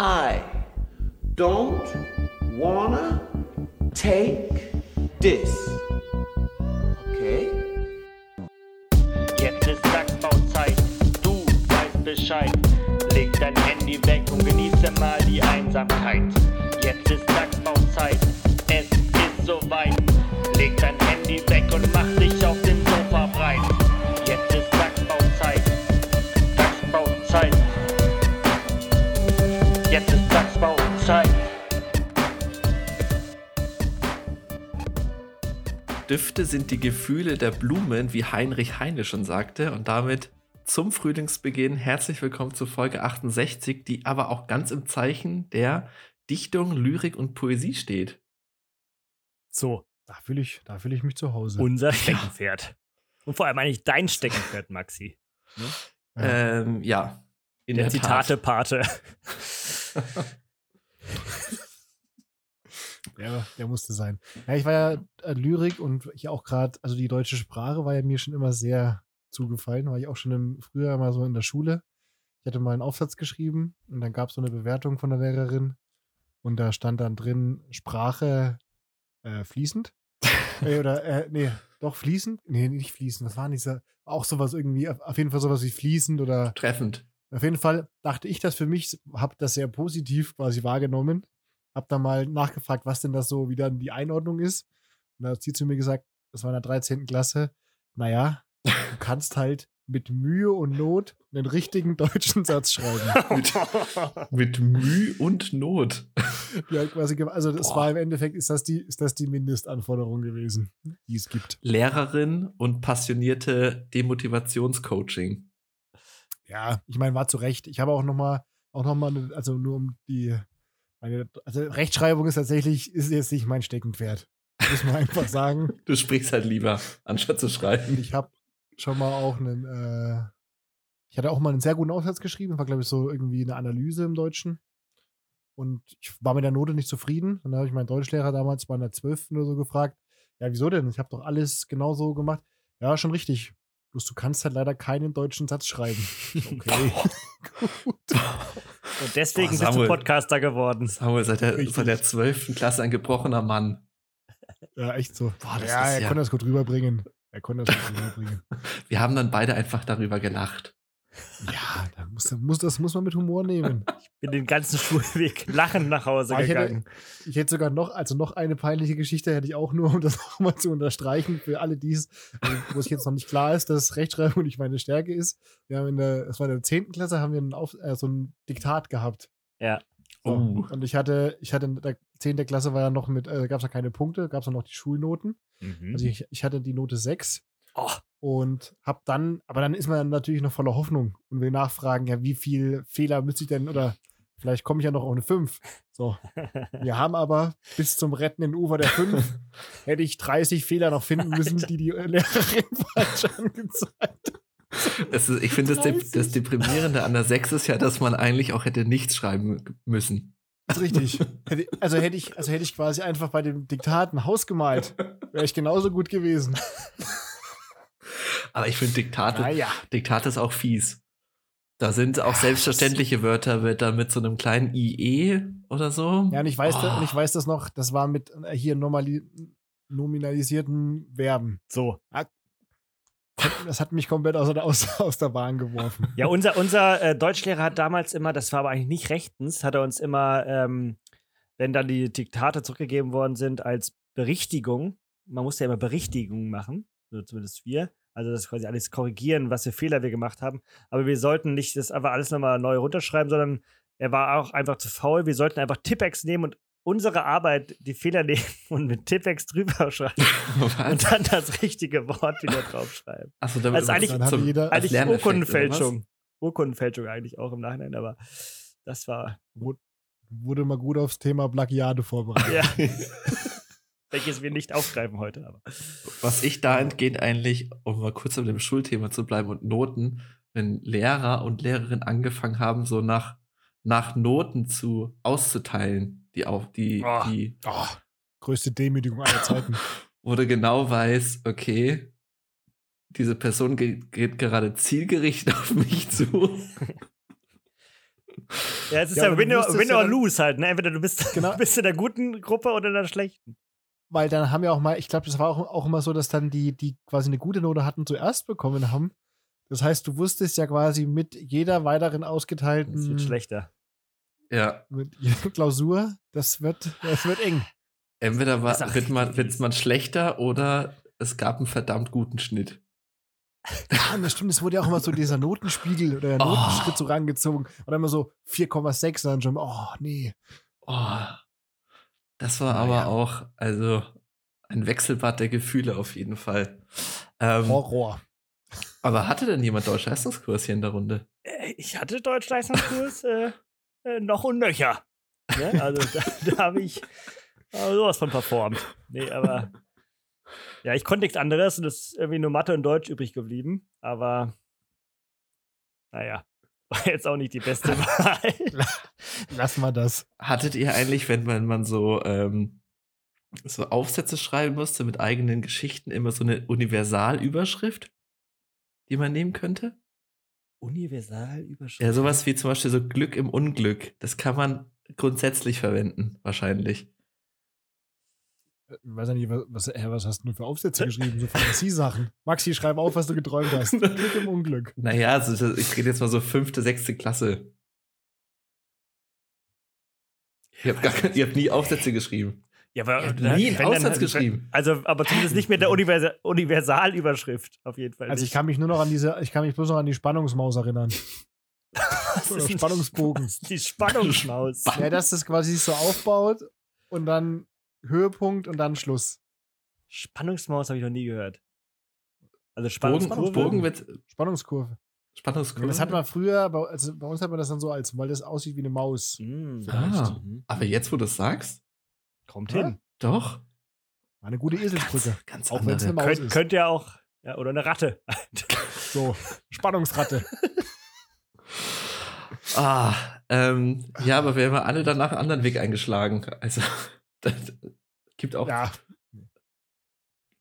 I don't wanna take this. Okay? Jetzt ist Sackbauzeit, du weißt Bescheid. Leg dein Handy weg und genieße mal die Einsamkeit. Jetzt ist Sackbauzeit, es ist soweit. Leg dein Düfte sind die Gefühle der Blumen, wie Heinrich Heine schon sagte. Und damit zum Frühlingsbeginn herzlich willkommen zu Folge 68, die aber auch ganz im Zeichen der Dichtung, Lyrik und Poesie steht. So, da fühle ich, da fühle ich mich zu Hause. Unser Steckenpferd. Und vor allem eigentlich dein Steckenpferd, Maxi. Ja, ähm, ja in der, der Zitate-Pate. Ja, der musste sein. Ja, ich war ja äh, Lyrik und ich auch gerade, also die deutsche Sprache war ja mir schon immer sehr zugefallen, war ich auch schon im, früher mal so in der Schule. Ich hatte mal einen Aufsatz geschrieben und dann gab es so eine Bewertung von der Lehrerin und da stand dann drin Sprache äh, fließend. äh, oder, äh, nee, doch fließend? Nee, nicht fließend. Was war denn dieser? Auch sowas irgendwie, auf auf jeden Fall sowas wie fließend oder Treffend. auf jeden Fall dachte ich das für mich, habe das sehr positiv quasi wahrgenommen. Hab da mal nachgefragt, was denn das so, wie dann die Einordnung ist. Und da hat sie zu mir gesagt, das war in der 13. Klasse, naja, du kannst halt mit Mühe und Not einen richtigen deutschen Satz schreiben. Mit, mit Mühe und Not. Hat quasi, also das Boah. war im Endeffekt, ist das, die, ist das die Mindestanforderung gewesen, die es gibt. Lehrerin und passionierte Demotivationscoaching. Ja, ich meine, war zu Recht. Ich habe auch noch mal, auch noch mal, also nur um die, meine, also Rechtschreibung ist tatsächlich, ist jetzt nicht mein Steckenpferd. Muss man einfach sagen. Du sprichst halt lieber, anstatt zu schreiben. Ich habe schon mal auch einen, äh, ich hatte auch mal einen sehr guten Aufsatz geschrieben, war glaube ich so irgendwie eine Analyse im Deutschen. Und ich war mit der Note nicht zufrieden. Und dann habe ich meinen Deutschlehrer damals bei einer 12. oder so gefragt, ja, wieso denn? Ich habe doch alles genauso gemacht. Ja, schon richtig. Bloß du kannst halt leider keinen deutschen Satz schreiben. Okay. Gut. Und deswegen Boah, bist du Samuel. Podcaster geworden. Samuel, seit der, Richtig. seit der 12. Klasse ein gebrochener Mann. Ja, echt so. Boah, das ja, ist er ja- konnte das gut rüberbringen. Er konnte das gut rüberbringen. Wir haben dann beide einfach darüber gelacht. Ja, da muss, da muss, das muss man mit Humor nehmen. Bin den ganzen Schulweg lachend nach Hause Ah, ich hätte- gegangen. Ich hätte sogar noch, also noch eine peinliche Geschichte hätte ich auch nur, um das nochmal zu unterstreichen, für alle, die es, also, wo es jetzt noch nicht klar ist, dass Rechtschreibung nicht meine Stärke ist. Wir haben in der, es war in der 10. Klasse, haben wir ein Auf, äh, so ein Diktat gehabt. Ja. So. Oh. Und ich hatte, ich hatte in der 10. Klasse war ja noch mit, äh, gab es ja keine Punkte, gab es noch die Schulnoten. Mhm. Also ich, ich hatte die Note 6 Oh, und hab dann, aber dann ist man dann natürlich noch voller Hoffnung und will nachfragen, ja, wie viel Fehler müsste ich denn, oder vielleicht komme ich ja noch auf eine 5. So. Wir haben aber bis zum rettenden Ufer der 5 hätte ich 30 Fehler noch finden müssen, die die Lehrerin falsch angezeigt hat. Ich finde, das, De 30. das Deprimierende an der 6 ist ja, dass man eigentlich auch hätte nichts schreiben müssen. Das ist richtig. Also, hätte ich, also hätte ich quasi einfach bei dem Diktat ein Haus gemalt, wäre ich genauso gut gewesen. Aber ich finde, Diktate, Naja. Diktate ist auch fies. Da sind auch selbstverständliche Wörter, wird da mit so einem kleinen IE oder so. Ja, und ich weiß, Oh. da, und ich weiß das noch, das war mit äh, hier normali nominalisierten Verben. so. Das hat mich komplett aus, aus, aus der Bahn geworfen. Ja, unser, unser äh, Deutschlehrer hat damals immer, das war aber eigentlich nicht rechtens, hat er uns immer, ähm, wenn dann die Diktate zurückgegeben worden sind, als Berichtigung, man musste ja immer Berichtigungen machen, so zumindest wir, also das quasi alles korrigieren, was für Fehler wir gemacht haben, aber wir sollten nicht das einfach alles nochmal neu runterschreiben, sondern er war auch einfach zu faul, wir sollten einfach Tippex nehmen und unsere Arbeit, die Fehler nehmen und mit Tippex drüber schreiben und dann das richtige Wort wieder draufschreiben. Achso, damit Also eigentlich- Dann hatte jeder, Eigentlich Urkundenfälschung. Urkundenfälschung eigentlich auch im Nachhinein, aber das war, wurde mal gut aufs Thema Plagiate vorbereitet. ja. Welches wir nicht aufgreifen heute, aber. Was ich dahingehend eigentlich, um mal kurz bei dem Schulthema zu bleiben und Noten, wenn Lehrer und Lehrerinnen angefangen haben, so nach, nach Noten zu auszuteilen, die auch, die, Oh. die, Oh, größte Demütigung aller Zeiten. wo du genau weiß, okay, diese Person geht, geht gerade zielgerichtet auf mich zu. Ja, es ist Ja, ja, win, or, win ja or lose halt. Ne? Entweder du bist, Genau. bist in der guten Gruppe oder in der schlechten. Weil dann haben ja auch mal, ich glaube, das war auch, auch immer so, dass dann die, die quasi eine gute Note hatten, zuerst bekommen haben. Das heißt, du wusstest ja quasi mit jeder weiteren Das ausgeteilten wird schlechter. Ja, mit jeder Klausur, das wird, das wird eng. entweder war, wird, man, mies. wird man schlechter oder es gab einen verdammt guten Schnitt. Ja, das stimmt, es wurde ja auch immer so dieser Notenspiegel oder der Oh. Notenschritt so rangezogen. Und dann immer so 4,6 und dann schon, oh, nee. Oh, das war Naja. aber auch, also ein Wechselbad der Gefühle auf jeden Fall. Ähm, Horror. aber hatte denn jemand Deutsch-Leistungskurs hier in der Runde? Äh, Ich hatte Deutschleistungskurs äh, äh, noch und nöcher. Ne? Also da, da habe ich äh, sowas von performt. Nee, aber ja, ich konnte nichts anderes und es ist irgendwie nur Mathe und Deutsch übrig geblieben. Aber naja, war jetzt auch nicht die beste Wahl. Lass mal das. Hattet ihr eigentlich, wenn man, man so, ähm, so Aufsätze schreiben musste mit eigenen Geschichten, immer so eine Universalüberschrift, die man nehmen könnte? Universalüberschrift. Ja, sowas wie zum Beispiel so Glück im Unglück. Das kann man grundsätzlich verwenden, wahrscheinlich. Ich weiß ja nicht, was, was, hä, was hast du für Aufsätze geschrieben? So Fantasiesachen. Maxi, schreib auf, was du geträumt hast. Glück im Unglück. Naja, also ich rede jetzt mal so fünfte, sechste Klasse. Ihr habt, gar kein, ihr habt nie Aufsätze geschrieben. Ja, aber Ich nie einen dann- Aufsatz geschrieben. Also, aber zumindest nicht mit der Universa Universalüberschrift, auf jeden Fall. Also ich kann mich nur noch an diese, ich kann mich bloß noch an die Spannungsmaus erinnern. Oder Spannungsbogen. Die Spannungsmaus. Ja, dass das quasi sich so aufbaut und dann Höhepunkt und dann Schluss. Spannungsmaus habe ich noch nie gehört. Also Bogen, Spannungskurve. Bogen wird Spannungskurve. Spannungskurve. Das hat man früher, bei, also bei uns hat man das dann so als, weil das aussieht wie eine Maus. Hm, Ah, Mhm. aber jetzt, wo du es sagst, Kommt Ja. hin. doch. War eine gute Eselsbrücke. Ganz Auch wenn es eine. Maus Könnt, ist. könnte ja auch. Ja, oder eine Ratte. So, Spannungsratte. Ah, ähm, ja, aber wir haben alle danach einen anderen Weg eingeschlagen. Also, das gibt auch. Ja,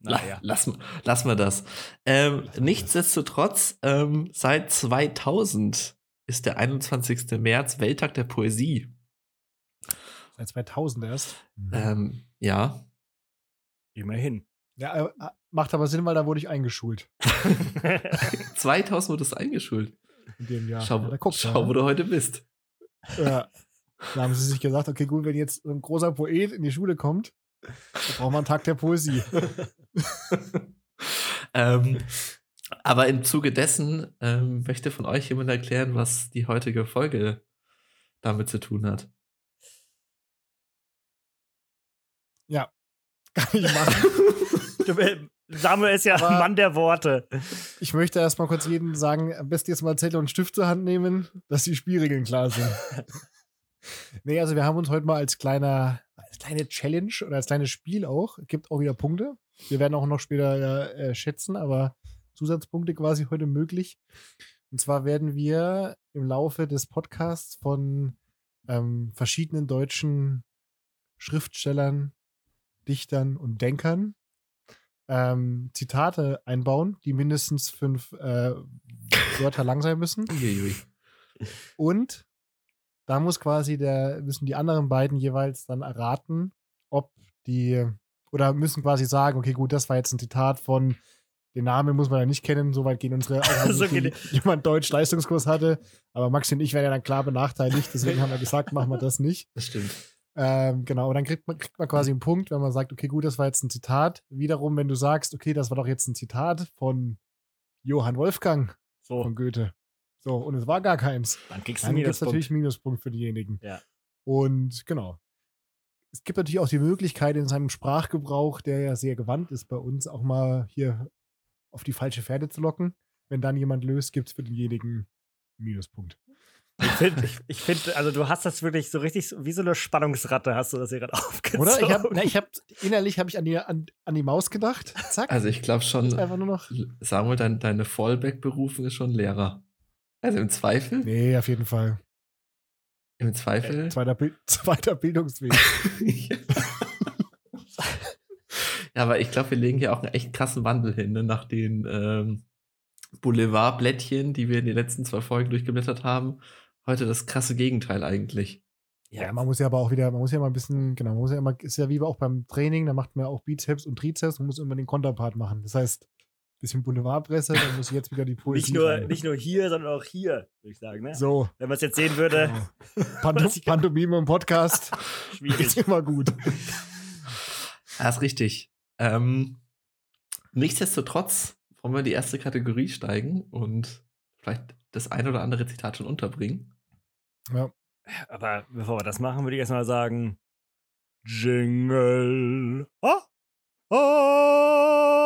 La Naja. lass, lass mal das. Ähm, nichtsdestotrotz, ähm, seit 2000 ist der 21. März Welttag der Poesie. seit 2000 erst. Ähm, ja. Immerhin. Ja, äh, macht aber Sinn, weil da wurde ich eingeschult 2000 wurde es eingeschult. in dem Jahr. Schau, ja, schau wo du heute bist. ja. Da haben sie sich gesagt, okay, gut, wenn jetzt ein großer Poet in die Schule kommt, dann braucht man einen Tag der Poesie. ähm, aber im Zuge dessen ähm, möchte von euch jemand erklären, was die heutige Folge damit zu tun hat. Ja, kann ich machen. Äh, Samuel ist ja Aber- ein Mann der Worte. Ich möchte erst mal kurz jedem sagen, am besten jetzt mal Zettel und Stift zur Hand nehmen, dass die Spielregeln klar sind. nee, also wir haben uns heute mal als kleiner, als kleine Challenge oder als kleines Spiel auch, gibt auch wieder Punkte. Wir werden auch noch später äh, schätzen, aber Zusatzpunkte quasi heute möglich. Und zwar werden wir im Laufe des Podcasts von ähm, verschiedenen deutschen Schriftstellern, Dichtern und Denkern ähm, Zitate einbauen, die mindestens fünf äh, Wörter lang sein müssen. Und da muss quasi der, müssen die anderen beiden jeweils dann erraten, ob die, oder müssen quasi sagen, okay, gut, das war jetzt ein Zitat von, den Namen muss man ja nicht kennen, soweit gehen unsere, auch wenn So nicht geht- jemand Deutsch-Leistungskurs hatte, aber Maxi und ich werden ja dann klar benachteiligt, deswegen haben wir gesagt, machen wir das nicht. Das stimmt. Ähm, genau, und dann kriegt man, kriegt man quasi einen Punkt, wenn man sagt, okay, gut, das war jetzt ein Zitat. Wiederum, wenn du sagst, okay, das war doch jetzt ein Zitat von Johann Wolfgang So, von Goethe. So, und es war gar keins. dann kriegst du Dann einen gibt es Minuspunkt. natürlich Minuspunkt für diejenigen. Ja. Und genau. Es gibt natürlich auch die Möglichkeit in seinem Sprachgebrauch, der ja sehr gewandt ist bei uns, auch mal hier auf die falsche Pferde zu locken. Wenn dann jemand löst, gibt es für denjenigen Minuspunkt. Ich finde, ich, ich find, also du hast das wirklich so richtig, wie so eine Spannungsratte hast du das hier gerade aufgezogen. Oder? Ich habe ich hab, innerlich habe ich an die, an, an die Maus gedacht. Zack. Also ich glaube schon, einfach nur noch. Samuel, dein, deine Fallback-Berufung ist schon Lehrer. Also im Zweifel, Nee, auf jeden Fall. im Zweifel. Zweiter, Bild, zweiter Bildungsweg. ja, aber ich glaube, wir legen hier auch einen echt krassen Wandel hin, ne? nach den ähm, Boulevardblättchen, die wir in den letzten zwei Folgen durchgeblättert haben. heute das krasse Gegenteil eigentlich. Ja, man muss ja aber auch wieder, man muss ja mal ein bisschen, genau, man muss ja immer, ist ja wie auch beim Training, da macht man ja auch Bizeps und Trizeps, man muss immer den Konterpart machen. Das heißt, bisschen Boulevardpresse, dann muss jetzt wieder die Poesie. Nicht nur, rein. nicht nur hier, sondern auch hier, würde ich sagen. Ne? so. Wenn man es jetzt sehen würde, Genau. Panto ich- Pantomime im Podcast ist schwierig. immer gut. Ja, ist richtig. Ähm, nichtsdestotrotz wollen wir in die erste Kategorie steigen und vielleicht das ein oder andere Zitat schon unterbringen. Ja. Aber bevor wir das machen, würde ich erstmal sagen: Jingle. Ah, ah.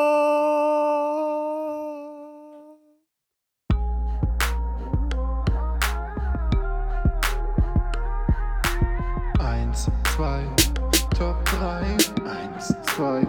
3.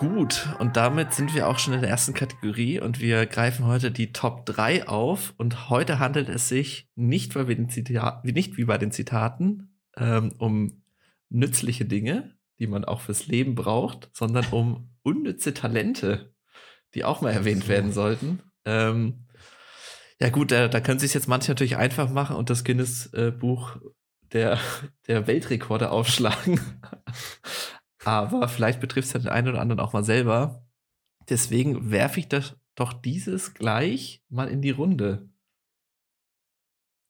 Gut, und damit sind wir auch schon in der ersten Kategorie und wir greifen heute die Top 3 auf. Und heute handelt es sich nicht, weil den Zita wie nicht wie bei den Zitaten ähm, um nützliche Dinge, die man auch fürs Leben braucht, sondern um unnütze Talente, die auch mal erwähnt werden sollten. Ähm, ja gut, da, da können sich jetzt manche natürlich einfach machen und das Guinness-Buch der, der Weltrekorde aufschlagen. Aber vielleicht betrifft es ja den einen oder anderen auch mal selber. Deswegen werfe ich das doch dieses gleich mal in die Runde.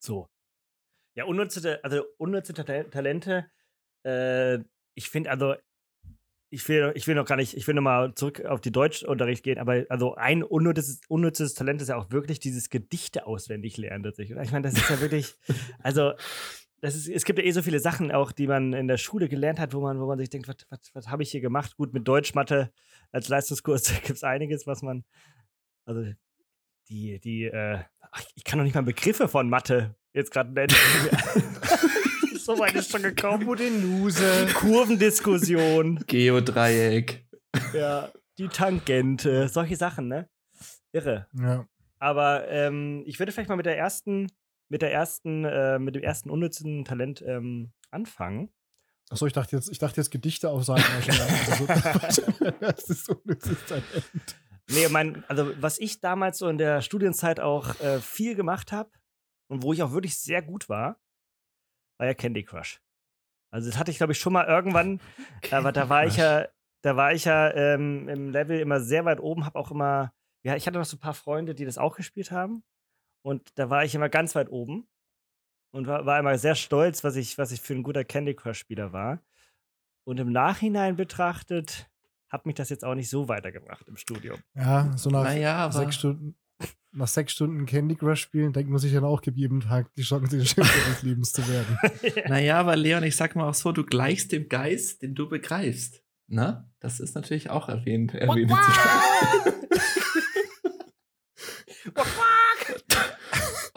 So. Ja, unnütze, also unnütze Ta- Talente. Äh, ich finde also, ich will, ich will noch gar nicht, ich will noch mal zurück auf die Deutschunterricht gehen, aber also ein unnützes, unnützes Talent ist ja auch wirklich dieses Gedichte auswendig lernen tatsächlich. Ich meine, das ist ja wirklich, also das ist, es gibt ja eh so viele Sachen auch, die man in der Schule gelernt hat, wo man, wo man sich denkt, was, was, was habe ich hier gemacht? Gut, mit Deutsch, Mathe als Leistungskurs gibt es einiges, was man, also die, die, äh, ach, ich kann noch nicht mal Begriffe von Mathe jetzt gerade nennen. so weit ist schon gekommen. Hypotenuse. Kurvendiskussion, Geodreieck. ja, die Tangente, solche Sachen, ne? Irre. Ja. Aber ähm, ich würde vielleicht mal mit der ersten, mit der ersten, äh, mit dem ersten unnützen Talent ähm, anfangen. Achso, ich dachte jetzt, ich dachte jetzt Gedichte auf Seiten. Also, das ist unnützes Talent. Nee, mein, also was ich damals so in der Studienzeit auch äh, viel gemacht habe und wo ich auch wirklich sehr gut war, war ja Candy Crush. Also das hatte ich, glaube ich, schon mal irgendwann, aber da war ich ja, da war ich ja ähm, im Level immer sehr weit oben, habe auch immer, ja, ich hatte noch so ein paar Freunde, die das auch gespielt haben. Und da war ich immer ganz weit oben und war, war immer sehr stolz, was ich, was ich für ein guter Candy Crush-Spieler war. Und im Nachhinein betrachtet, hat mich das jetzt auch nicht so weitergebracht im Studium. Ja, so nach Naja, sechs Stunden, nach sechs Stunden Candy Crush spielen, denkt man sich dann auch, gibt jedem Tag die Chance, der Schönste des Lebens zu werden. naja, aber Leon, ich sag mal auch so, du gleichst dem Geist, den du begreifst. Na, das ist natürlich auch erwähnt. erwähnt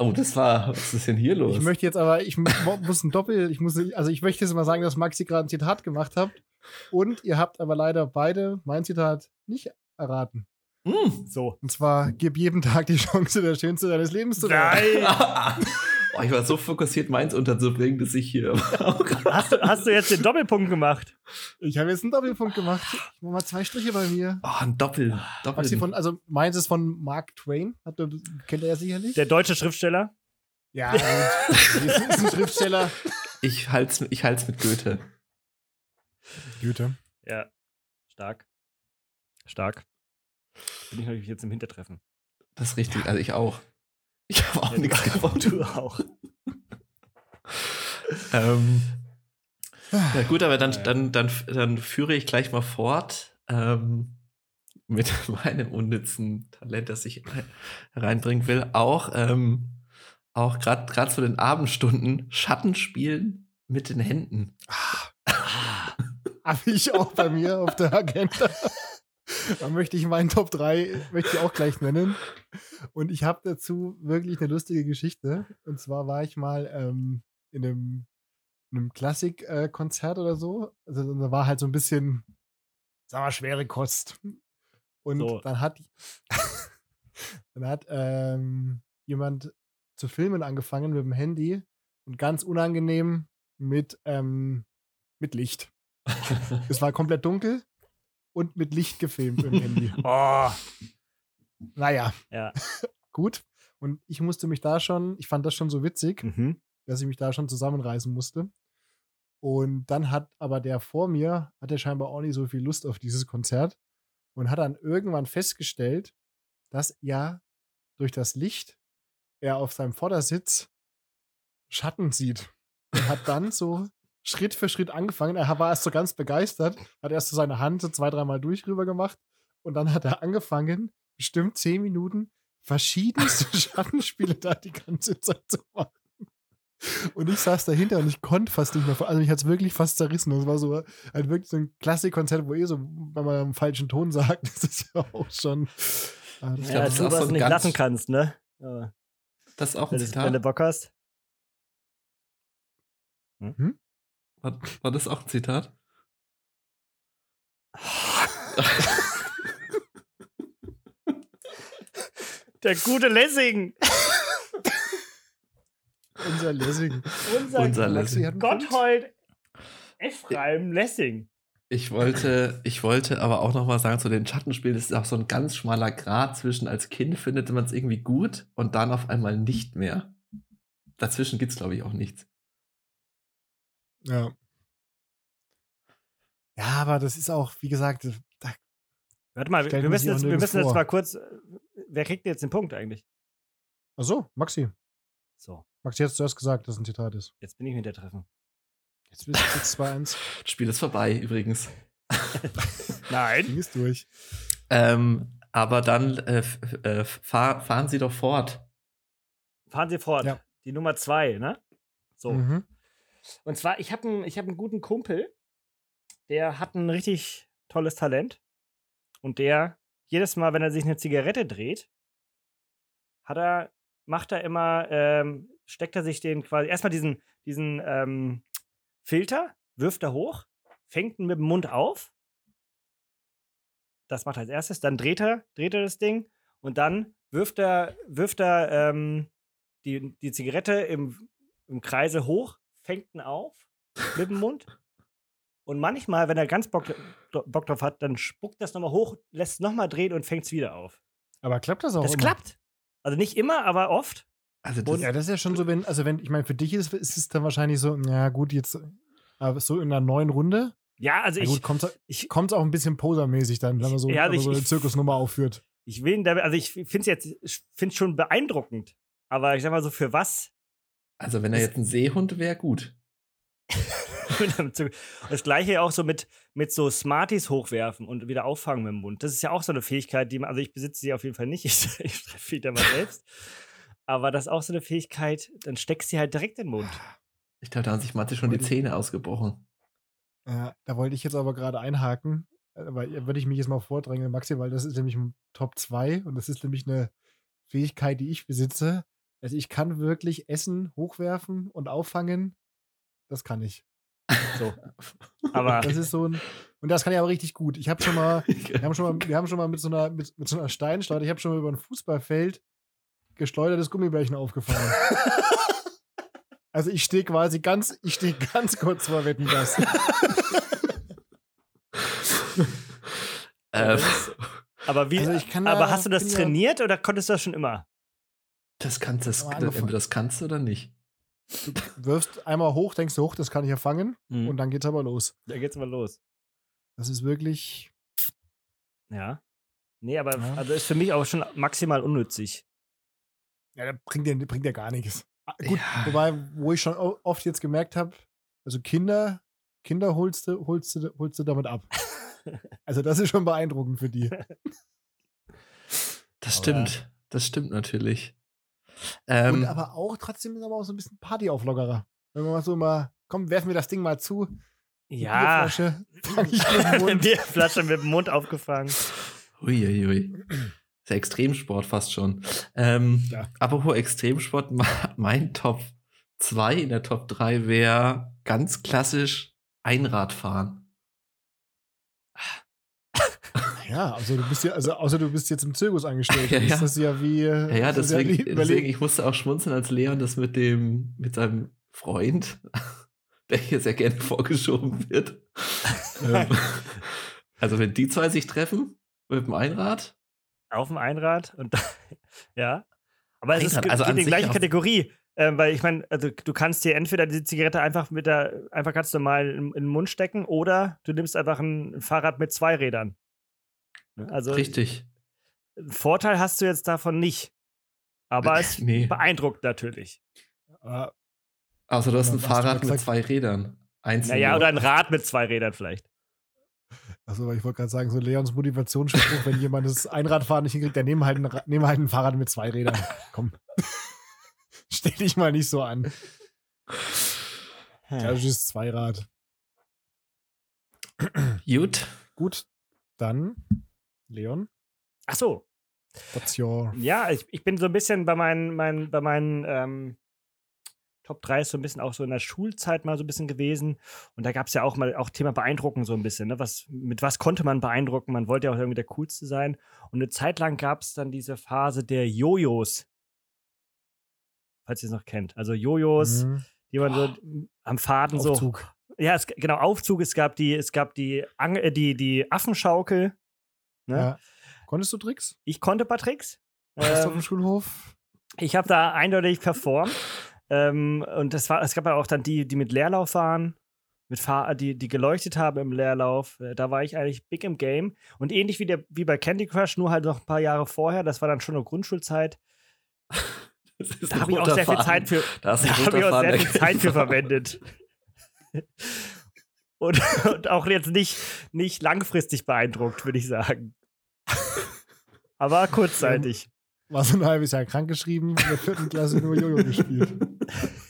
oh, das war, was ist denn hier los? Ich möchte jetzt aber, ich mu- muss ein Doppel, ich muss, also ich möchte jetzt mal sagen, dass Maxi gerade ein Zitat gemacht hat. Und ihr habt aber leider beide mein Zitat nicht erraten. Hm. So. Und zwar, gib jedem Tag die Chance, der Schönste deines Lebens zu werden. Nein! oh, ich war so fokussiert, meins unterzubringen, dass ich hier auch Hast du, hast du jetzt den Doppelpunkt gemacht? Ich habe jetzt einen Doppelpunkt gemacht. Ich mach mal zwei Striche bei mir. Oh, ein Doppel. Doppel. Maxi von, also meins ist von Mark Twain. Hat, kennt er ja sicherlich. Der deutsche Schriftsteller? ja, ist, ist ein Schriftsteller. ich halt's, ich halt's mit Goethe. Goethe. Ja. Stark. Stark. Bin ich natürlich jetzt im Hintertreffen. Das ist richtig, also ich auch. Ich habe auch Ja, nichts gewonnen. Du auch. Ähm, ja gut, aber dann, dann, dann, dann führe ich gleich mal fort ähm, mit meinem unnützen Talent, das ich hereinbringen will. Auch, ähm, auch gerade zu den Abendstunden Schattenspielen mit den Händen. Habe ich auch bei mir auf der Agenda. Da möchte ich meinen Top 3 möchte ich auch gleich nennen. Und ich habe dazu wirklich eine lustige Geschichte. Und zwar war ich mal ähm, in einem, in einem Klassik-Konzert oder so. Also da war halt so ein bisschen, sagen wir, schwere Kost. Und So. dann hat, dann hat ähm, jemand zu filmen angefangen mit dem Handy und ganz unangenehm mit, ähm, mit Licht. Es war komplett dunkel und mit Licht gefilmt im Handy. Oh. Naja, Ja. gut. Und ich musste mich da schon, ich fand das schon so witzig, Mhm. dass ich mich da schon zusammenreißen musste. Und dann hat aber der vor mir, hatte scheinbar auch nicht so viel Lust auf dieses Konzert und hat dann irgendwann festgestellt, dass ja durch das Licht er auf seinem Vordersitz Schatten sieht. Und hat dann so Schritt für Schritt angefangen. Er war erst so ganz begeistert, hat erst so seine Hand so zwei, dreimal durch rüber gemacht und dann hat er angefangen, bestimmt zehn Minuten verschiedenste Schattenspiele da die ganze Zeit zu machen. Und ich saß dahinter und ich konnte fast nicht mehr. vor- Also mich hat es wirklich fast zerrissen. Das war so halt wirklich so ein Klassikkonzert, wo eh so, wenn man einen falschen Ton sagt, das ist ja auch schon. Das glaub, Ja, das ist du auch was nicht ganz- lassen kannst, ne? Ja. Das ist auch ein Wenn, du- wenn du Zitat. Bock hast. War, war das auch ein Zitat? Der gute Lessing. unser Lessing. Unser, Unser Lessing. Gotthold Ephraim Lessing. Ich wollte, ich wollte aber auch noch mal sagen zu den Schattenspielen, das ist auch so ein ganz schmaler Grad zwischen als Kind findet man es irgendwie gut und dann auf einmal nicht mehr. Dazwischen gibt es, glaube ich, auch nichts. Ja. Ja, aber das ist auch, wie gesagt, da, Warte mal, wir müssen, jetzt, wir müssen jetzt mal kurz. äh, Wer kriegt jetzt den Punkt eigentlich? ach so, Maxi. So, Maxi hat zuerst gesagt, dass es ein Zitat ist. jetzt bin ich mit der Treffen. Jetzt bist du 2-1. Das Spiel ist vorbei übrigens. Nein. Ding ist durch. Ähm, aber dann äh, äh, fahr, fahren Sie doch fort. Fahren Sie fort. Ja. Die Nummer zwei, ne? So. Mhm. Und zwar, ich habe einen, hab guten Kumpel, der hat ein richtig tolles Talent. Und der, jedes Mal, wenn er sich eine Zigarette dreht, hat er, macht er immer, ähm, steckt er sich den quasi, erstmal diesen, diesen ähm, Filter, wirft er hoch, fängt ihn mit dem Mund auf. Das macht er als erstes. Dann dreht er, dreht er das Ding und dann wirft er, wirft er ähm, die, die Zigarette im, im Kreise hoch, fängt ihn auf mit dem Mund. Und manchmal, wenn er ganz Bock, Bock drauf hat, dann spuckt das nochmal hoch, lässt es nochmal drehen und fängt es wieder auf. Aber klappt das auch Das immer? klappt. Also nicht immer, aber oft. Also das, Ja, das ist ja schon so, wenn, also wenn, ich meine, für dich ist, ist es dann wahrscheinlich so, ja gut, jetzt, aber so in einer neuen Runde, Ja, also na ich, gut, kommt ich, es auch ein bisschen posermäßig dann, wenn man so, Ja, also man ich- so eine ich- Zirkusnummer aufführt. ich will ihn damit, also ich finde es jetzt, ich finde schon beeindruckend. Aber ich sag mal so, für was? Also wenn er jetzt ein Seehund wäre, gut. das gleiche auch so mit, mit so Smarties hochwerfen und wieder auffangen mit dem Mund. Das ist ja auch so eine Fähigkeit, die man, also ich besitze sie auf jeden Fall nicht, ich, ich treffe wieder mal selbst. Aber das ist auch so eine Fähigkeit, dann steckst sie halt direkt in den Mund. Ich glaube, da haben sich manche schon die Zähne ausgebrochen. Ja, da wollte ich jetzt aber gerade einhaken, äh, weil würde ich mich jetzt mal vordrängeln, Maxi, weil das ist nämlich ein Top 2 und das ist nämlich eine Fähigkeit, die ich besitze. Also ich kann wirklich Essen hochwerfen und auffangen. Das kann ich. So. Aber Das ist so ein. Und das kann ich aber richtig gut. Ich habe schon mal, wir haben schon mal, wir haben schon mal mit so einer, mit, mit so einer Steinschleuder, ich habe schon mal über ein Fußballfeld geschleudertes Gummibärchen aufgefangen. Also ich stehe quasi ganz, ich stehe ganz kurz vor Wetten das. Äh, Aber wie? Also aber da- hast du das ja- trainiert oder konntest du das schon immer? Das kannst das, Aber das kannst du oder nicht. wirfst einmal hoch, denkst du hoch, das kann ich ja fangen Mhm. und dann geht's aber los. Da geht's mal los. Das ist wirklich. Ja. Nee, aber Ja. also ist für mich auch schon maximal unnützig. Ja, das bringt dir, bringt dir gar nichts. Ah, Gut, Ja. wobei, wo ich schon oft jetzt gemerkt habe, also Kinder, Kinder holst du, holst du, holst du damit ab. Also das ist schon beeindruckend für die. Das Aber- stimmt. Das stimmt natürlich. Ähm, Und aber auch trotzdem ist aber auch so ein bisschen Partyauflockerer. Wenn man mal so mal, komm, werfen wir das Ding mal zu. Ja. Bierflasche, Mund. Bierflasche mit dem Mund aufgefangen. Uiuiui. Ist ja Extremsport fast schon. Ähm, Ja. Apropos Extremsport, mein Top 2 in der Top 3 wäre ganz klassisch Einradfahren. Ja, also du bist ja, also außer du bist jetzt im Zirkus angestellt. Ja, ist ja. das ja wie. Ja, ja, das ist deswegen, wie- deswegen, ich musste auch schmunzeln, als Leon das mit dem, mit seinem Freund, der hier sehr gerne vorgeschoben wird. ähm, also wenn die zwei sich treffen mit dem Einrad, Auf dem Einrad und ja. Aber es ist Einrad, ge- also in die sich gleiche auf- Kategorie. Ähm, weil ich meine, also du kannst dir entweder die Zigarette einfach mit der, einfach ganz normal in, in den Mund stecken oder du nimmst einfach ein Fahrrad mit zwei Rädern. Ne? Also Richtig. Vorteil hast du jetzt davon nicht. Aber es Nee. beeindruckt natürlich. Aber Also du hast Ja, ein was hast du Fahrrad mit gesagt? zwei Rädern. Eins Naja, oder ein Rad mit zwei Rädern vielleicht. Also, ich wollte gerade sagen, so Leons Motivationsspruch, wenn jemand das Einradfahren nicht hinkriegt, dann nehmen halt ein, nehmen halt ein Fahrrad mit zwei Rädern. Komm. Stell dich mal nicht so an. Ja, das ist Zweirad. Gut. Gut, dann, Leon, Ach so, what's your. Ja, ich, ich bin so ein bisschen bei meinen, meinen, bei meinen ähm, Top 3 ist so ein bisschen auch so in der Schulzeit mal so ein bisschen gewesen. Und da gab es ja auch mal auch Thema Beeindrucken so ein bisschen. Ne? Was, mit was konnte man beeindrucken? Man wollte ja auch irgendwie der Coolste sein. Und eine Zeit lang gab es dann diese Phase der Jojos. Falls ihr es noch kennt. Also Jojos, Mhm. die man so am Faden so. Aufzug. Ja, es, genau, Aufzug. Es gab die, es gab die, Ang äh, die, die Affenschaukel. Ne? Ja. Konntest du Tricks? Ich konnte ein paar Tricks. Warst du auf Ähm, dem Schulhof? ich habe da eindeutig performt. Ähm, und das war, es gab ja auch dann die, die mit Leerlauf waren, mit Fahr die, die geleuchtet haben im Leerlauf. Äh, Da war ich eigentlich big im Game. Und ähnlich wie, der, wie bei Candy Crush, nur halt noch ein paar Jahre vorher, das war dann schon eine Grundschulzeit. Da habe ich auch sehr viel. Zeit für, Da habe ich auch sehr viel. Zeit für verwendet. Und, und auch jetzt nicht, nicht langfristig beeindruckt, würde ich sagen. Aber kurzzeitig. War so ein halbes Jahr krankgeschrieben, in der vierten Klasse nur Jojo gespielt.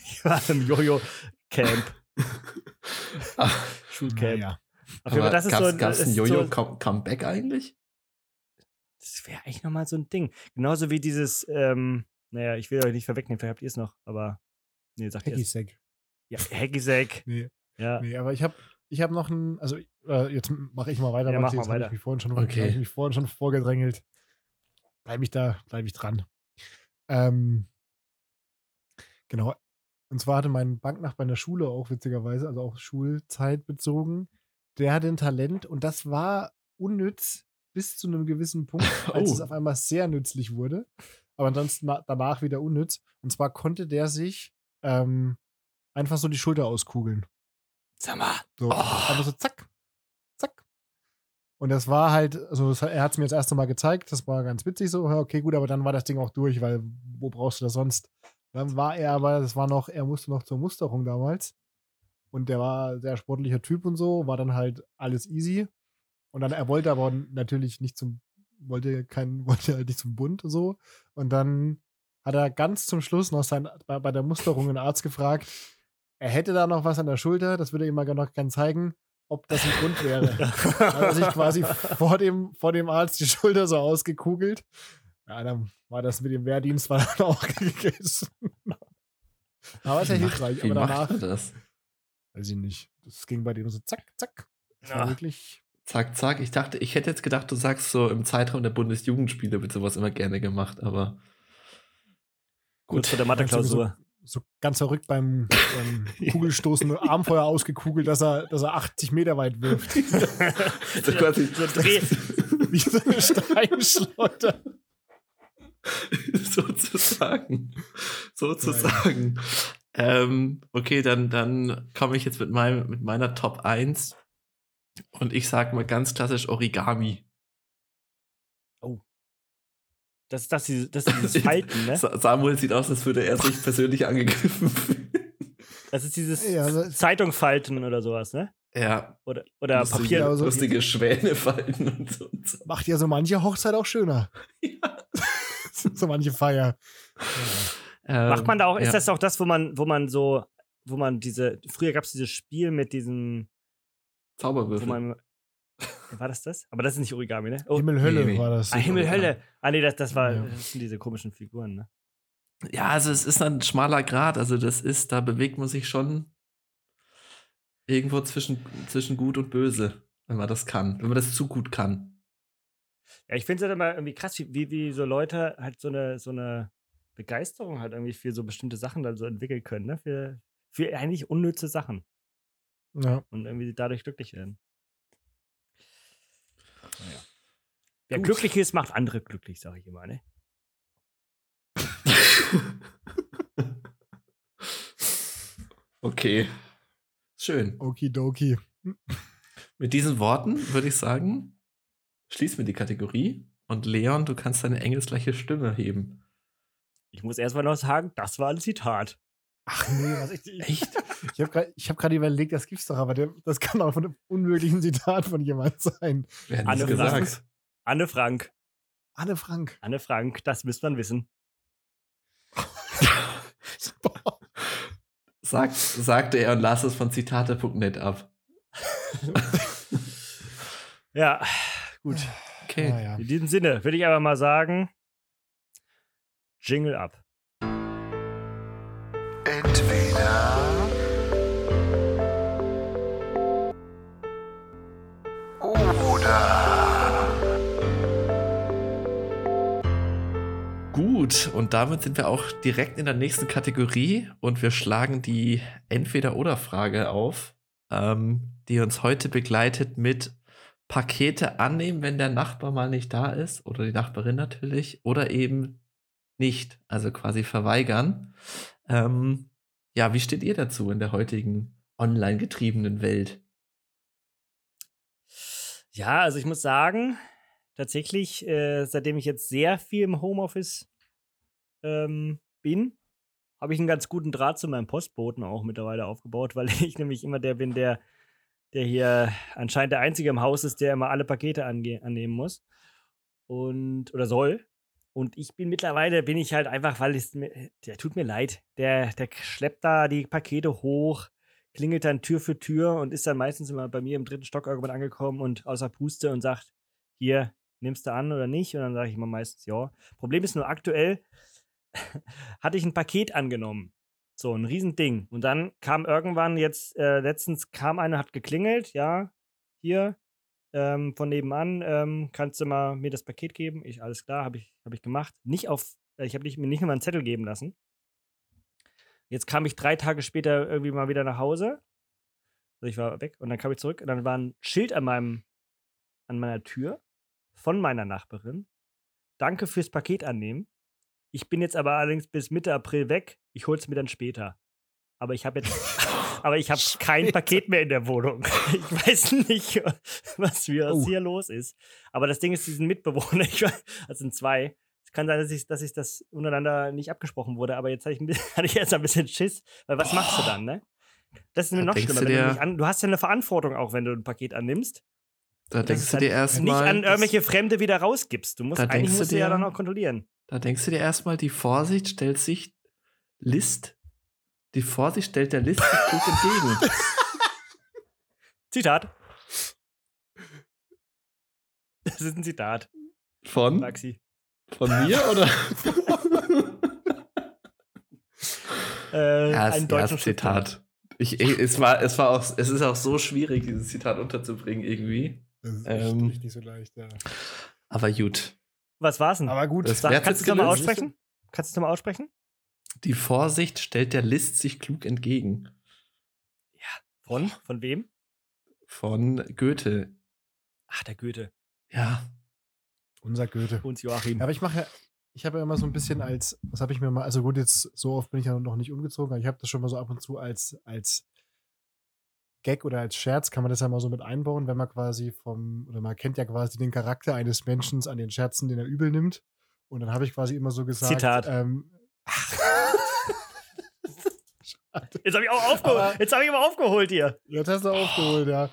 Ich war im Jojo-Camp. Schulcamp. Naja. Auf jeden Fall, das ist so ein, gab's ein so- Jojo-Comeback eigentlich? Das wäre eigentlich nochmal so ein Ding. Genauso wie dieses, ähm, naja, ich will euch nicht vorwegnehmen, vielleicht habt ihr es noch, aber. Nee, sagt ihr es. Hacky-Sack. Ja, Hackisack. Nee, Ja. nee, aber ich habe ich hab noch ein, also äh, jetzt mache ich mal weiter, Ja, mach jetzt mal habe weiter. ich mich vorhin schon, Okay. hab ich mich vorhin schon vorgedrängelt. Bleibe ich da, bleibe ich dran. Ähm, genau. Und zwar hatte mein Banknachbar in der Schule auch witzigerweise, also auch Schulzeit bezogen, der hatte ein Talent und das war unnütz bis zu einem gewissen Punkt, als Oh. es auf einmal sehr nützlich wurde. Aber ansonsten na- danach wieder unnütz. Und zwar konnte der sich ähm, einfach so die Schulter auskugeln. Sag mal. So, Oh. einfach so zack. Und das war halt, also das, er hat es mir das erste Mal gezeigt, das war ganz witzig so, okay, gut, aber dann war das Ding auch durch, weil wo brauchst du das sonst? Dann war er aber, das war noch, er musste noch zur Musterung damals. Und der war ein sehr sportlicher Typ und so, war dann halt alles easy. Und dann, er wollte aber natürlich nicht zum, wollte kein, wollte halt nicht zum Bund und so. Und dann hat er ganz zum Schluss noch sein, bei, bei der Musterung einen Arzt gefragt, er hätte da noch was an der Schulter, das würde er ihm mal noch gern zeigen, ob das ein Grund wäre. Dann hat er sich quasi vor dem, vor dem Arzt die Schulter so ausgekugelt. Ja, dann war das mit dem Wehrdienst war dann auch gegessen. Aber ist ja macht- hilfreich. Wie Aber macht danach, er das? weiß ich nicht. Das ging bei dem so zack, zack. Das war Ja. wirklich. Zack, zack. Ich dachte, ich hätte jetzt gedacht, du sagst so, im Zeitraum der Bundesjugendspiele wird sowas immer gerne gemacht, aber Kurz vor der Mathe-Klausur. So ganz verrückt beim, beim Kugelstoßen, Armfeuer ausgekugelt, dass er, dass er 80 Meter weit wirft. so quasi so Dreh. Wie so eine Steinschleuder. sozusagen. Sozusagen. Ähm, okay, dann, dann komme ich jetzt mit, meinem, mit meiner Top 1 und ich sage mal ganz klassisch Origami. Das ist das, dieses- das, ist dieses Falten, ne? Sa- Samuel sieht aus, als würde er sich persönlich angegriffen fühlen. Das ist dieses Ja, also- Zeitung falten oder sowas, ne? Ja, Oder, oder lustige, Papier. Ja, so- lustige Schwäne falten und so. Und so. Macht ja so manche Hochzeit auch schöner. so manche Feier. Ähm, Macht man da auch, ja. ist das auch das, wo man, wo man so, wo man diese, früher gab es dieses Spiel mit diesem, wo Zauberwürfel? man, war das das? Aber das ist nicht Origami, ne? Oh, Himmel, Hölle nee, nee. war das. ah, Himmel, Hölle. Ah, nee, das, das war, Ja. das sind diese komischen Figuren, ne? Ja, also es ist ein schmaler Grad. Also das ist, da bewegt man sich schon irgendwo zwischen, zwischen gut und böse, wenn man das kann. Wenn man das zu gut kann. Ja, ich finde es halt immer irgendwie krass, wie, wie, wie so Leute halt so eine, so eine Begeisterung halt irgendwie für so bestimmte Sachen dann so entwickeln können, ne? Für, für eigentlich unnütze Sachen Ja. und irgendwie dadurch glücklich werden. Wer Gut. glücklich ist, macht andere glücklich, sage ich immer, ne? okay. Schön. Okidoki. Mit diesen Worten würde ich sagen, schließen wir die Kategorie und Leon, du kannst deine engelsgleiche Stimme heben. Ich muss erstmal noch sagen, das war ein Zitat. Ach nee, was ich. Echt? Ich habe gerade hab überlegt, das gibt's doch, aber der, das kann auch von einem unmöglichen Zitat von jemand sein. Wer hat das gesagt? Anne Frank. Anne Frank. Anne Frank, das müsste man wissen. Sagt, sagte er und las es von zitate.net ab. Ja, gut. Okay. Naja. In diesem Sinne würde ich aber mal sagen, Jingle ab. Entweder oder. Gut, und damit sind wir auch direkt in der nächsten Kategorie und wir schlagen die Entweder-Oder-Frage auf, ähm, die uns heute begleitet mit Pakete annehmen, wenn der Nachbar mal nicht da ist oder die Nachbarin natürlich oder eben nicht, also quasi verweigern. Ähm, ja, wie steht ihr dazu in der heutigen online getriebenen Welt? Ja, also ich muss sagen, tatsächlich, äh, seitdem ich jetzt sehr viel im Homeoffice ähm, bin, habe ich einen ganz guten Draht zu meinem Postboten auch mittlerweile aufgebaut, weil ich nämlich immer der bin, der, der hier anscheinend der Einzige im Haus ist, der immer alle Pakete annehmen muss. Und, oder soll. Und ich bin mittlerweile, bin ich halt einfach, weil es mir, der tut mir leid. Der, der schleppt da die Pakete hoch, klingelt dann Tür für Tür und ist dann meistens immer bei mir im dritten Stock irgendwann angekommen und außer Puste und sagt, hier, nimmst du an oder nicht? Und dann sage ich immer meistens ja. Problem ist nur aktuell, hatte ich ein Paket angenommen. So, ein Riesending. Und dann kam irgendwann jetzt, äh, letztens kam einer, hat geklingelt, ja, hier, ähm, von nebenan, ähm, kannst du mal mir das Paket geben? Ich, alles klar, habe ich, hab ich gemacht. Nicht auf, äh, ich habe mir nicht mal einen Zettel geben lassen. Jetzt kam ich drei Tage später irgendwie mal wieder nach Hause. Also ich war weg und dann kam ich zurück und dann war ein Schild an meinem, an meiner Tür von meiner Nachbarin. Danke fürs Paket annehmen. Ich bin jetzt aber allerdings bis Mitte April weg. Ich hol's mir dann später. Aber ich habe jetzt, aber ich habe kein Paket mehr in der Wohnung. Ich weiß nicht, was, wir, was Oh. hier los ist. Aber das Ding ist, diesen Mitbewohner, ich, weiß- das sind zwei. Es kann sein, dass ich, dass ich das untereinander nicht abgesprochen wurde, aber jetzt hatte ich, bisschen, hatte ich jetzt ein bisschen Schiss. Weil was machst du dann, ne? Das ist mir Da noch schlimmer. du dir- an, du hast ja eine Verantwortung auch, wenn du ein Paket annimmst. Da denkst du dir dann erstmal. nicht an irgendwelche Fremde wieder rausgibst. Du musst eigentlich denkst du musst du ja dir- dann auch kontrollieren. Da denkst du dir erstmal, die Vorsicht stellt sich List. Die Vorsicht stellt der List sich gut entgegen. Zitat. Das ist ein Zitat, Von? Maxi. Von mir oder? Äh, Ja, es, einen ja, deutschen das Zitat. Ich, ich, es, war, es, war auch, es ist auch so schwierig, dieses Zitat unterzubringen irgendwie. Das ist Ähm. nicht so leicht, ja. Aber gut. Was war's denn? Aber gut. Das Sag, kannst du es nochmal aussprechen? Kannst du es nochmal aussprechen? Die Vorsicht stellt der List sich klug entgegen. Von? Von wem? Von Goethe. Ach, der Goethe. Ja. Unser Goethe. Uns Joachim. Ja, aber ich mache ja, ich habe ja immer so ein bisschen als, was habe ich mir mal, also gut, jetzt so oft bin ich ja noch nicht umgezogen, aber ich habe das schon mal so ab und zu als, als Gag oder als Scherz kann man das ja mal so mit einbauen, wenn man quasi vom, oder man kennt ja quasi den Charakter eines Menschen an den Scherzen, den er übel nimmt. Und dann habe ich quasi immer so gesagt, Zitat. Ähm, Jetzt habe ich auch aufgeholt. Aber- Jetzt habe ich aber aufgeholt hier. jetzt hast du aufgeholt, ja.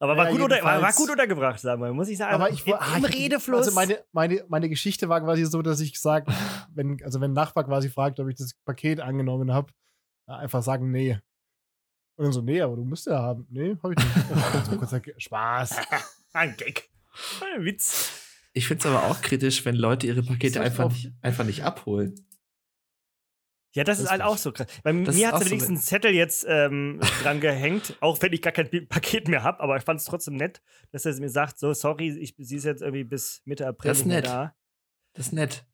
Aber war, Ja, gut, unter, war, gut untergebracht, sagen wir. Muss ich sagen. Aber ich im, war ah, im Redefluss. Also meine, meine, meine Geschichte war quasi so, dass ich sage, wenn, also wenn ein Nachbar quasi fragt, ob ich das Paket angenommen habe, einfach sagen, nee. Und dann so, nee, aber du musst ja haben. Nee, hab ich nicht. so kurzer Ge- Spaß. Ein Gag. Ein Witz. Ich finde es aber auch kritisch, wenn Leute ihre Pakete einfach nicht, einfach nicht abholen. Ja, das, Das ist halt auch so krass. Bei Das mir hat sie so wenigstens eine- einen Zettel jetzt ähm, dran gehängt, auch wenn ich gar kein Paket mehr habe, aber ich fand es trotzdem nett, dass er mir sagt, so, sorry, ich, sie ist jetzt irgendwie bis Mitte April Das ist nicht mehr nett. da. Das ist nett.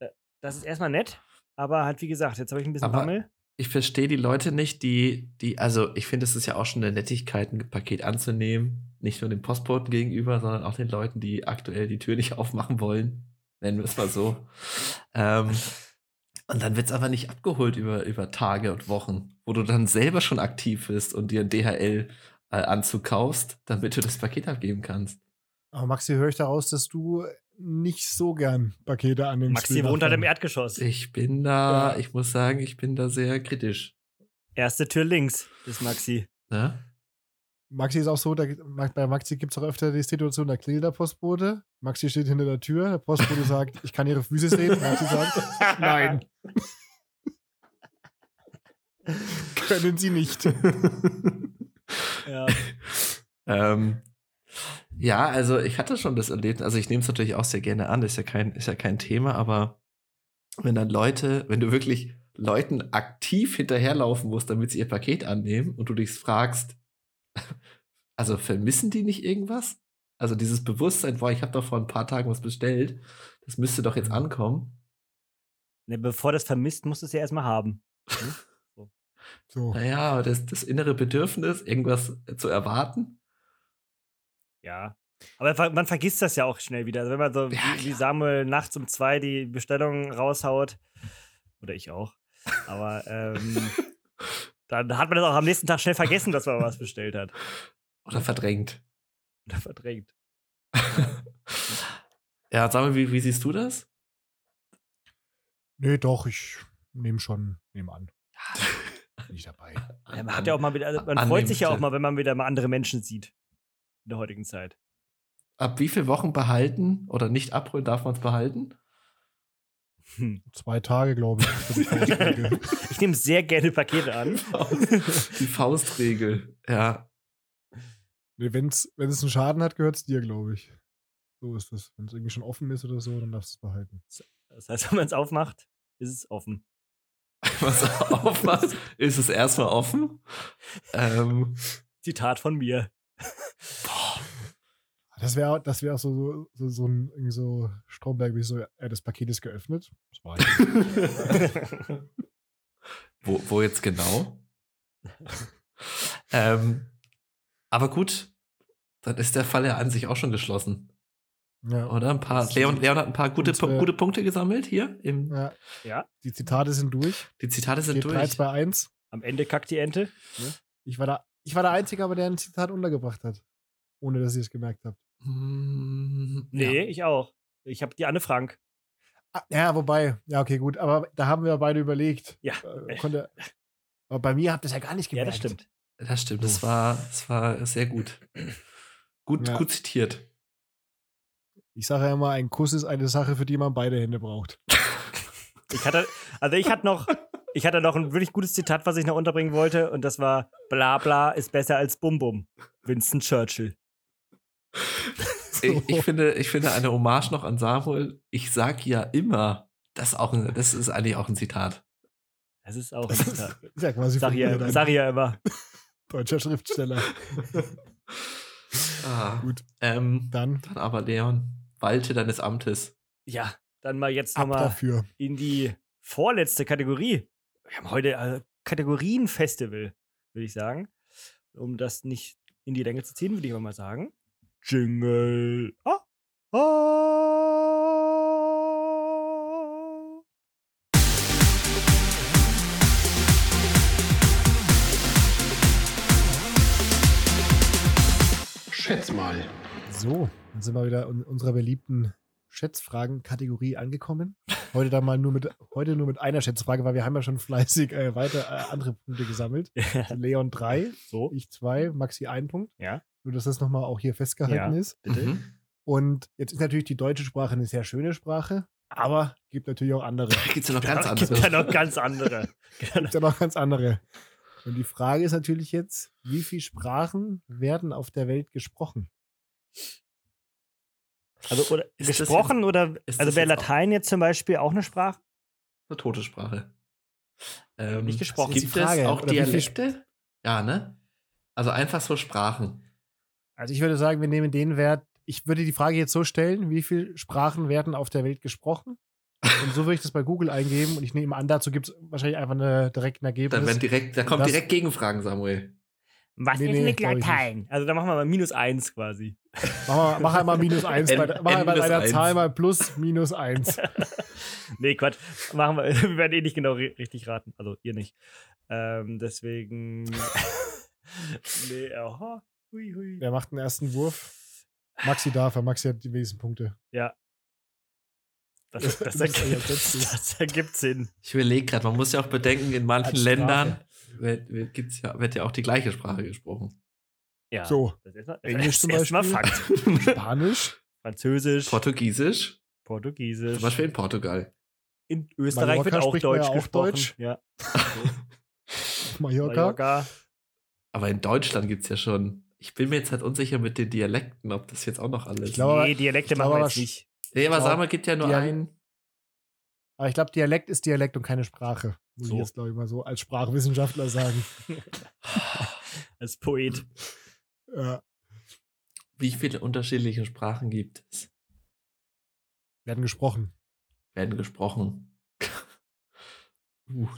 Das ist erstmal nett, aber halt, wie gesagt, jetzt habe ich ein bisschen Aber- Bammel. Ich verstehe die Leute nicht, die, die, also ich finde, es ist ja auch schon eine Nettigkeit, ein Paket anzunehmen. Nicht nur dem Postboten gegenüber, sondern auch den Leuten, die aktuell die Tür nicht aufmachen wollen. Nennen wir es mal so. ähm, und dann wird es aber nicht abgeholt über, über Tage und Wochen, wo du dann selber schon aktiv bist und dir einen DHL-Anzug kaufst, damit du das Paket abgeben kannst. Aber Maxi, höre ich daraus, dass du nicht so gern Pakete annimmst. Maxi wie wohnt halt im. Erdgeschoss. Ich bin da, Ja. ich muss sagen, ich bin da sehr kritisch. Erste Tür links ist Maxi. Ne? Maxi ist auch so, da, bei Maxi gibt es auch öfter die Situation, da klingelt der Postbote. Maxi steht hinter der Tür, der Postbote sagt, ich kann ihre Füße sehen. Maxi sagt, nein. Können sie nicht. Ja. Ähm, ja, also ich hatte schon das Erlebnis, also ich nehme es natürlich auch sehr gerne an, ist ja kein, ist ja kein Thema, aber wenn dann Leute, wenn du wirklich Leuten aktiv hinterherlaufen musst, damit sie ihr Paket annehmen und du dich fragst, also vermissen die nicht irgendwas? Also dieses Bewusstsein, boah, ich habe doch vor ein paar Tagen was bestellt, das müsste doch jetzt ankommen. Ne, bevor das vermisst, musst du es ja erstmal haben. So. Naja, das, das innere Bedürfnis, irgendwas zu erwarten. Ja. Aber man vergisst das ja auch schnell wieder. Also wenn man so Ja, wie, wie Samuel nachts um zwei die Bestellung raushaut, oder ich auch, aber ähm, dann hat man das auch am nächsten Tag schnell vergessen, dass man was bestellt hat. Oder verdrängt. Oder verdrängt. Ja, sag mal, wie, wie siehst du das? Nee, doch, ich nehme schon, nehme an. Bin ich dabei. Ja, man hat ja auch mal wieder, also man freut sich ja auch mal, wenn man wieder mal andere Menschen sieht. In der heutigen Zeit. Ab wie viel Wochen behalten oder nicht abholen darf man es behalten? Hm. Zwei Tage, glaube ich. für die Faustregel. Ich nehme sehr gerne Pakete an. Die Faustregel. Ja. nee, Wenn es einen Schaden hat, gehört es dir, glaube ich. So ist das. Wenn es irgendwie schon offen ist oder so, dann darfst du es behalten. Das heißt, wenn man es aufmacht, ist es offen. Was aufmacht, ist es erstmal offen. Ähm, Zitat von mir. Das wäre das wär auch so, so, so, so ein irgendwie so Stromberg, wie so, äh, das Paket ist geöffnet. Das war wo, wo jetzt genau? ähm, aber gut, dann ist der Fall ja an sich auch schon geschlossen, ja, oder? Ein paar, Leon, Leon hat ein paar gute, unsere- gute Punkte gesammelt hier. Im, ja, ja, die Zitate sind durch. die Zitate sind Steht 3, durch. 2, 1. am Ende kackt die Ente. Ich war, da, ich war der Einzige, aber der ein Zitat untergebracht hat. Ohne dass ihr es gemerkt habt. Mm, Nee, ja. ich auch. Ich habe die Anne Frank. Ah, ja, wobei, ja, okay, gut. Aber da haben wir beide überlegt. Ja. Äh, konnte, aber bei mir habt ihr es ja gar nicht Ja, gemerkt. das stimmt. Das stimmt, das war, das war sehr gut. Gut, Ja. gut zitiert. Ich sage ja immer, ein Kuss ist eine Sache, für die man beide Hände braucht. Ich hatte, also ich hatte noch, ich hatte noch ein wirklich gutes Zitat, was ich noch unterbringen wollte, und das war: Bla bla ist besser als Bum Bum. Winston Churchill. Ich, ich, finde, ich finde eine Hommage noch an Samuel. Ich sag ja immer, das, auch ein, das ist eigentlich auch ein Zitat. Das ist auch ein Zitat. Sag von ich mir ja, sag ja immer. deutscher Schriftsteller. Ah, Gut. Ähm, Dann dann aber Leon, walte deines Amtes. Ja, dann mal jetzt nochmal in die vorletzte Kategorie. Wir haben heute äh, Kategorienfestival, würde ich sagen. Um das nicht in die Länge zu ziehen, würde ich aber mal sagen. Jingle. Ah, ah. Schätz mal. So, dann sind wir wieder in unserer beliebten Schätzfragen-Kategorie angekommen. Heute dann mal nur mit, heute nur mit einer Schätzfrage, weil wir haben ja schon fleißig äh, weiter äh, andere Punkte gesammelt. Also Leon 3, so, ich 2, Maxi 1 Punkt. Ja. Nur, dass das nochmal auch hier festgehalten Ja. ist. bitte. Mhm. Und jetzt ist natürlich die deutsche Sprache eine sehr schöne Sprache, aber gibt natürlich auch andere. Gibt es ja noch ganz Da gibt ja andere. noch ganz andere. gibt ja noch ganz andere. Und die Frage ist natürlich jetzt, wie viele Sprachen werden auf der Welt gesprochen? Also, oder Ist gesprochen oder, ist also wäre jetzt Latein jetzt zum Beispiel auch eine Sprache? Eine tote Sprache. Ähm, Nicht gesprochen. Gibt die Frage. es auch Oder Dialekte? Ja, ne? Also einfach so Sprachen. Also ich würde sagen, wir nehmen den Wert, ich würde die Frage jetzt so stellen, wie viele Sprachen werden auf der Welt gesprochen? Und so würde ich das bei Google eingeben und ich nehme an, dazu gibt es wahrscheinlich einfach eine, direkt ein Ergebnis. Dann werden direkt, da kommen Das- direkt Gegenfragen, Samuel. Was Nee, ist nee, mit. Latein? Also da machen wir mal minus eins quasi. mach, mal, mach einmal minus eins bei, N- mach N einmal bei eins. Zahl mal plus minus eins. nee, Quatsch. Machen wir. Wir werden eh nicht genau ri- richtig raten. Also ihr nicht. Ähm, deswegen. nee, aha. Hui, hui. Wer macht den ersten Wurf? Maxi darf, Maxi hat die wenigsten Punkte. Das, das, bist ergibt, das ergibt Sinn. Ich überlege gerade, man muss ja auch bedenken, in manchen. Ländern wird, wird, gibt's ja, wird ja auch die gleiche Sprache gesprochen. Ja. So, Das ist erstmal- Englisch das zum Beispiel. Fakt. Spanisch, Französisch, Portugiesisch, Portugiesisch. zum Beispiel in Portugal. In Österreich Mallorca wird auch Deutsch ja auch gesprochen. Deutsch. Ja. Mallorca. Mallorca. Aber in Deutschland gibt es ja schon. Ich bin mir jetzt halt unsicher mit den Dialekten, ob das jetzt auch noch alles. Ich glaube, nee, Dialekte ich machen wir jetzt nicht. nee, aber mal, gibt ja nur Dial- einen. Aber ich glaube, Dialekt ist Dialekt und keine Sprache. Muss So. ich jetzt, glaube ich, mal so als Sprachwissenschaftler sagen. Als Poet. Ja. Wie viele unterschiedliche Sprachen gibt es? Werden gesprochen. Werden gesprochen. uh.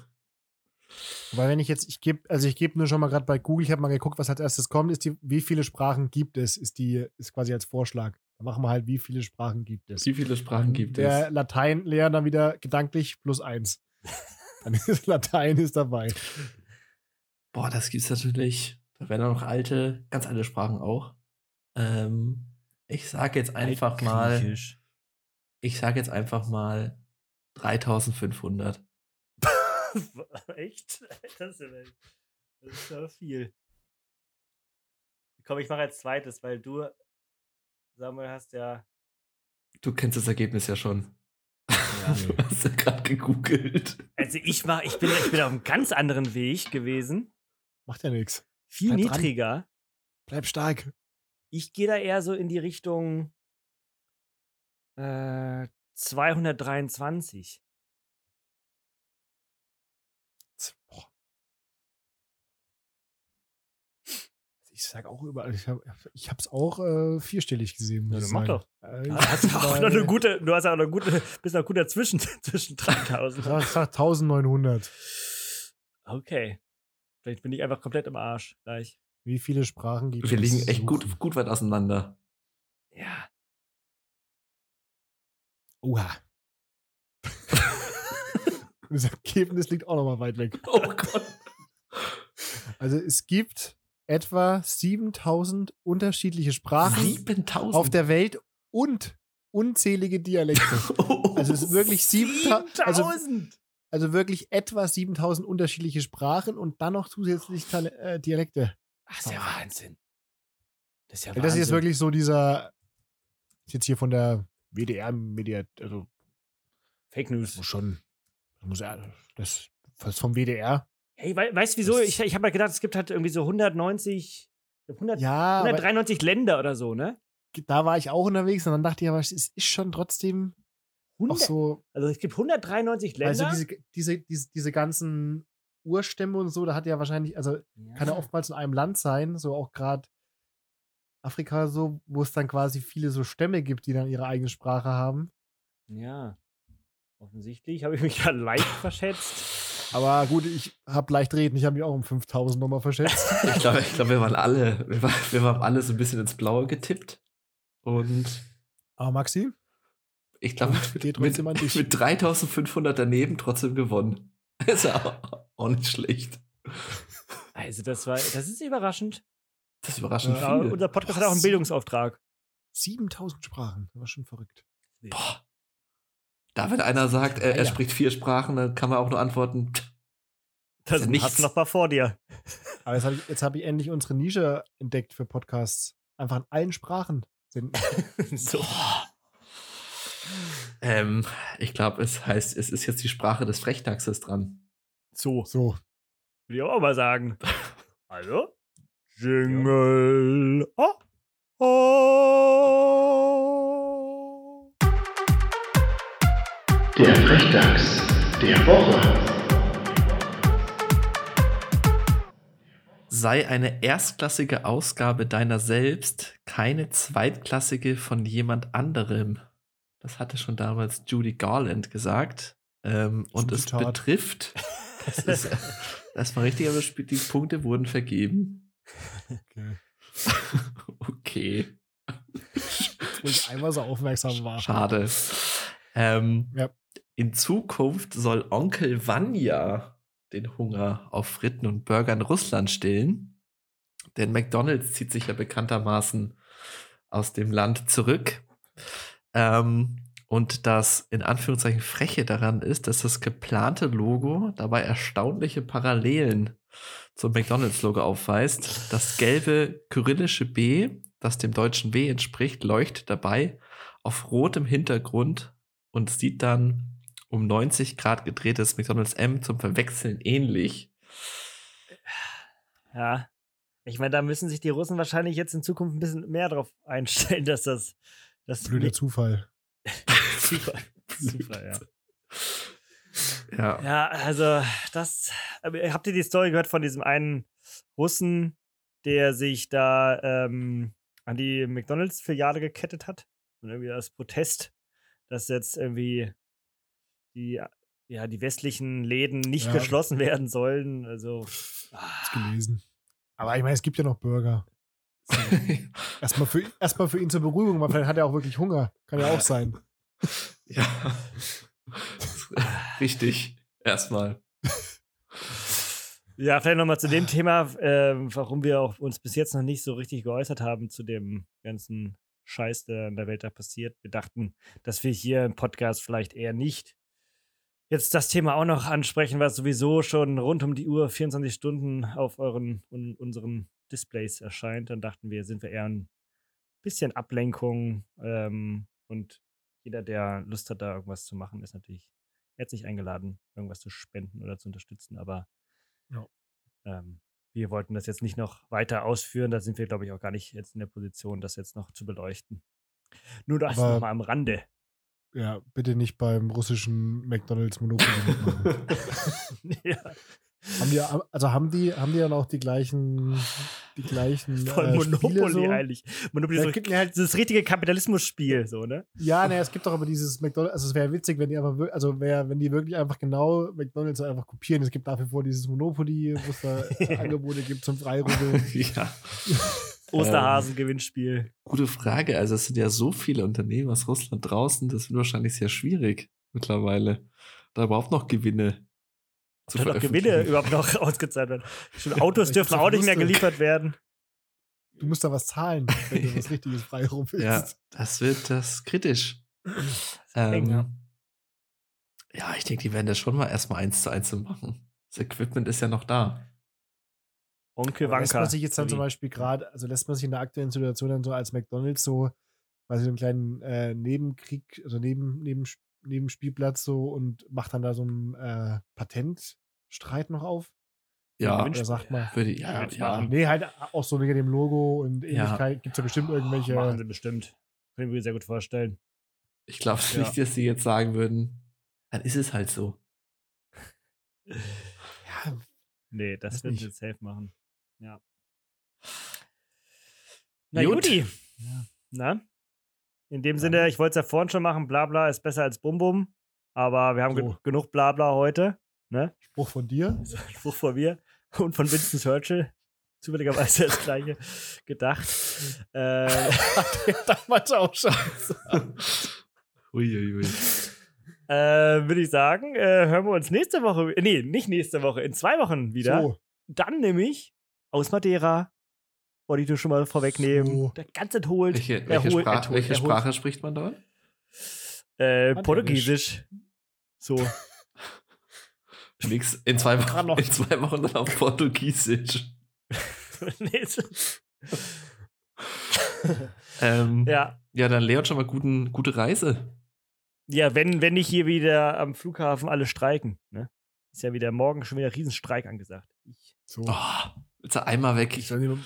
Weil wenn ich jetzt, ich gebe, also ich gebe nur schon mal gerade bei Google, ich habe mal geguckt, was als erstes kommt, ist die, wie viele Sprachen gibt es, ist die, ist quasi als Vorschlag. Da machen wir halt, wie viele Sprachen gibt es. Wie viele Sprachen gibt Der es? Latein lernt dann wieder gedanklich plus eins. Dann ist Latein ist dabei. Boah, das gibt's natürlich. Da werden auch noch alte, ganz alte Sprachen auch. Ähm, ich sage jetzt einfach mal, ich sage jetzt einfach mal 3500. Echt? Das ist, ja, das ist aber viel. Komm, ich mache als zweites, weil du, Samuel, hast ja. Du kennst das Ergebnis ja schon. Ja. Du hast ja gerade gegoogelt. Also ich mach, ich bin, ich bin auf einem ganz anderen Weg gewesen. Macht ja nichts. Viel Bleib dran. niedriger. Bleib stark. Ich gehe da eher so in die Richtung äh, 223. Ich sag auch überall, ich habe ich hab's auch äh, vierstellig gesehen. muss Ja, mach doch. Äh, Du hast auch bei- noch eine gute, du hast auch eine gute, bist noch gut dazwischen, zwischen 3000. Ich sag 1900. Okay. Vielleicht bin ich einfach komplett im Arsch gleich. Wie viele Sprachen gibt Wir es? liegen echt gut, gut weit auseinander. Ja. Oha. Das Ergebnis liegt auch noch mal weit weg. Oh Gott. Also es gibt etwa 7000 unterschiedliche Sprachen 7000. auf der Welt und unzählige Dialekte. Also es ist wirklich 7000, also, 7000! also wirklich etwa 7000 unterschiedliche Sprachen und dann noch zusätzlich Tale- äh, Dialekte. Ach, ist ja Wahnsinn. Das ist ja Wahnsinn. das ist jetzt wirklich so dieser, ist jetzt hier von der WDR-Media, also Fake News. muss schon, muss das, das ist vom WDR. Hey, wei weißt du wieso? Das- Ich, ich habe mal gedacht, es gibt halt irgendwie so 190, 100, Ja, aber 193 Länder oder so, ne? da war ich auch unterwegs und dann dachte ich, aber es ist schon trotzdem auch 100, so, also es gibt 193 Länder. also diese, diese, diese, diese ganzen Urstämme und so, da hat ja wahrscheinlich, also kann ja oftmals in einem Land sein, so auch gerade Afrika so, wo es dann quasi viele so Stämme gibt, die dann ihre eigene Sprache haben. Ja. Offensichtlich habe ich mich da leicht verschätzt. Aber gut, ich habe leicht reden, ich habe mich auch um 5000 nochmal verschätzt. Ich glaube, ich glaub, wir waren alle, wir, war, wir waren alle so ein bisschen ins Blaue getippt. Und Aber Maxi, ich glaube, mit, dich. mit 3500 daneben trotzdem gewonnen. Ist ja auch, auch nicht schlecht. Also das war, das ist überraschend. Das ist überraschend Ja, unser Podcast Boah, hat auch einen Bildungsauftrag. 7000 Sprachen, das war schon verrückt. Boah. Da, wenn einer sagt, er, er Ja. spricht vier Sprachen, dann kann man auch nur antworten, Das ja nichts. hast du noch mal vor dir. Aber jetzt habe ich, hab ich endlich unsere Nische entdeckt für Podcasts. Einfach in allen Sprachen senden. so. ähm, ich glaube, es heißt, es ist jetzt die Sprache des Frechdachses dran. So, So. würde ich auch mal sagen. Also? Jingle. Oh. Oh. Der Frechdachs der Woche. Sei eine erstklassige Ausgabe deiner selbst, keine zweitklassige von jemand anderem. Das hatte schon damals Judy Garland gesagt. Ähm, und es betrifft, das ist erstmal richtig, aber die Punkte wurden vergeben. Okay. okay. Wo ich einmal so aufmerksam war. Schade. Ähm, Ja. In Zukunft soll Onkel Vanya den Hunger auf Fritten und Burger in Russland stillen. Denn McDonald's zieht sich ja bekanntermaßen aus dem Land zurück. Ähm, und das in Anführungszeichen Freche daran ist, dass das geplante Logo dabei erstaunliche Parallelen zum McDonald's-Logo aufweist. Das gelbe kyrillische B, das dem deutschen W entspricht, leuchtet dabei auf rotem Hintergrund und sieht dann um 90 Grad gedrehtes McDonald's M zum Verwechseln ähnlich. Ja. Ich meine, da müssen sich die Russen wahrscheinlich jetzt in Zukunft ein bisschen mehr drauf einstellen, dass das. das Blöder Zufall. Super. Super, ja. Ja. Ja, also das. Habt ihr die Story gehört von diesem einen Russen, der sich da ähm, an die McDonalds-Filiale gekettet hat? Und irgendwie als Protest, dass jetzt irgendwie die, ja, die westlichen Läden nicht Ja. geschlossen werden sollen. Also. Hab's gelesen. Aber ich meine, es gibt ja noch Burger. Erstmal für, erstmal für ihn zur Beruhigung, weil vielleicht hat er auch wirklich Hunger. Kann ja auch sein. ja. Richtig. Erstmal. Ja, vielleicht nochmal zu dem Thema, ähm, warum wir auch uns bis jetzt noch nicht so richtig geäußert haben zu dem ganzen Scheiß, der in der Welt da passiert. Wir dachten, dass wir hier im Podcast vielleicht eher nicht jetzt das Thema auch noch ansprechen, was sowieso schon rund um die Uhr 24 Stunden auf euren un, unseren Displays erscheint. Dann dachten wir, sind wir eher ein bisschen Ablenkung ähm, und jeder, der Lust hat, da irgendwas zu machen, ist natürlich herzlich eingeladen, irgendwas zu spenden oder zu unterstützen. Aber Ja. ähm, wir wollten das jetzt nicht noch weiter ausführen. Da sind wir, glaube ich, auch gar nicht jetzt in der Position, das jetzt noch zu beleuchten. Nur das nochmal am Rande. Ja, bitte nicht beim russischen McDonalds Monopoly mitmachen. ja, haben die, also haben die, haben die dann auch die gleichen, die gleichen voll äh, Monopoly so? eigentlich. Monopoly Ja, ist es gibt so, halt- das richtige Kapitalismus-Spiel, so, ne? Ja, ne, es gibt doch aber dieses McDonalds, also es wäre witzig, wenn die einfach, also wär, wenn die wirklich einfach genau McDonalds einfach kopieren. Es gibt dafür vor dieses Monopoly, wo es da Angebote gibt zum Freirubbeln. ja. Osterhasen-Gewinnspiel. Gute Frage. Also, es sind ja so viele Unternehmen aus Russland draußen, das wird wahrscheinlich sehr schwierig mittlerweile, da überhaupt noch Gewinne zu noch Gewinne überhaupt noch ausgezahlt werden. Schon Autos dürfen auch nicht mehr geliefert werden. Du musst da was zahlen, wenn du was richtiges freirubbelst. Ja, das wird das kritisch. ja. Ähm, ja, ich denke, die werden das schon mal erstmal eins zu eins machen. Das Equipment ist ja noch da. Onkel Aber lässt Wanka. man sich jetzt dann zum? Beispiel gerade, also lässt man sich in der aktuellen Situation dann so als McDonalds so quasi so einen kleinen äh, Nebenkrieg, also neben, neben, Nebenspielplatz so und macht dann da so einen äh, Patentstreit noch auf? Ja, Oder sagt man, würde, ja, ja. machen. nee, halt auch so wegen dem Logo und Ja. Ähnlichkeit gibt es ja bestimmt Machen irgendwelche. sie bestimmt. Können wir mir sehr gut vorstellen. Ich glaube Ja. nicht, dass sie jetzt sagen würden, dann ist es halt so. Ja, Nee, das Weiß wird nicht. sie safe machen. Ja. Na Gut. Juti. Na? In dem Sinne, ich wollte es ja vorhin schon machen, Blabla ist besser als Bum Bum. Aber wir haben So. ge genug Blabla heute. Ne? Spruch von dir. Spruch von mir und von Winston Churchill. Zufälligerweise das gleiche gedacht. äh, Damals auch schon. Uiuiui. äh, Würde ich sagen, äh, hören wir uns nächste Woche. Nee, nicht nächste Woche, in zwei Wochen wieder. So, Dann nämlich aus Madeira. Wollte ich dir schon mal vorwegnehmen. So. Der ganz entholt. Welche, welche, erholt, Sprach, entholt, welche erholt. Sprache spricht man dort? Äh. Portugiesisch. So. Nix, in, zwei Wochen, noch. in zwei Wochen dann auf Portugiesisch. Nee, Ähm, ja. ja. dann Leon schon mal guten, gute Reise. Ja, wenn, wenn nicht hier wieder am Flughafen alle streiken. Ne? Ist ja wieder morgen schon wieder Riesenstreik angesagt. Ich so. Oh, bitte einmal weg. Ich soll die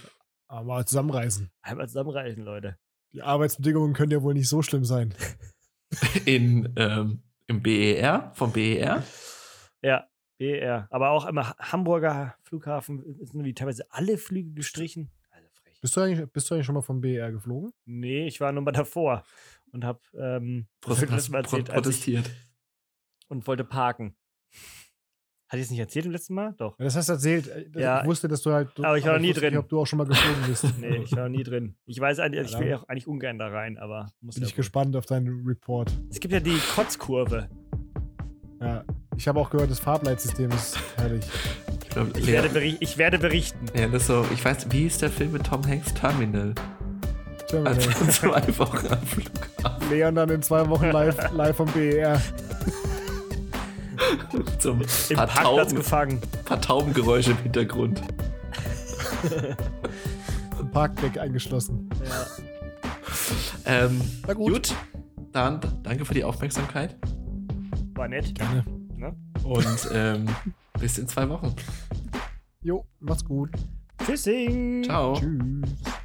mal zusammenreißen. einmal zusammenreißen, Leute. Die Arbeitsbedingungen können ja wohl nicht so schlimm sein. In, ähm, Im BER, vom BER. Ja, BR. Aber auch am Hamburger Flughafen sind wie teilweise alle Flüge gestrichen. Bist du eigentlich, bist du eigentlich schon mal vom BR geflogen? Nee, ich war nur mal davor. und habe ähm, das Pro hab ich Mal erzählt, protestiert. und wollte parken. Hatte ich es nicht erzählt im letzten Mal? Doch. Ja, das hast du erzählt. Ich Ja. wusste, dass du halt. Aber ich war noch nie drin. ob du auch schon mal geflogen bist. Nee, ich war noch nie drin. Ich weiß eigentlich, ich Ja, will auch eigentlich ungern da rein, aber muss Bin ja ich wohl. gespannt auf deinen Report. Es gibt ja die Kotzkurve. Ja. Ich habe auch gehört, das Farbleitsystem ist herrlich. Ich, glaub, Ich werde, beri ich werde berichten. ja, das ist so, ich weiß, wie ist der Film mit Tom Hanks Terminal? Terminal. Also zwei Wochen am Flughafen Leon dann in zwei Wochen live, live vom BER. zum Im paar, Parkplatz Tauben, gefangen. paar Taubengeräusche im Hintergrund. Im Parkdeck eingeschlossen. Ja. Ähm, Na gut. gut, dann danke für die Aufmerksamkeit War nett. Gerne. Ne? und ähm, bis in zwei Wochen. Jo, mach's gut. Tschüssing. Ciao. Tschüss.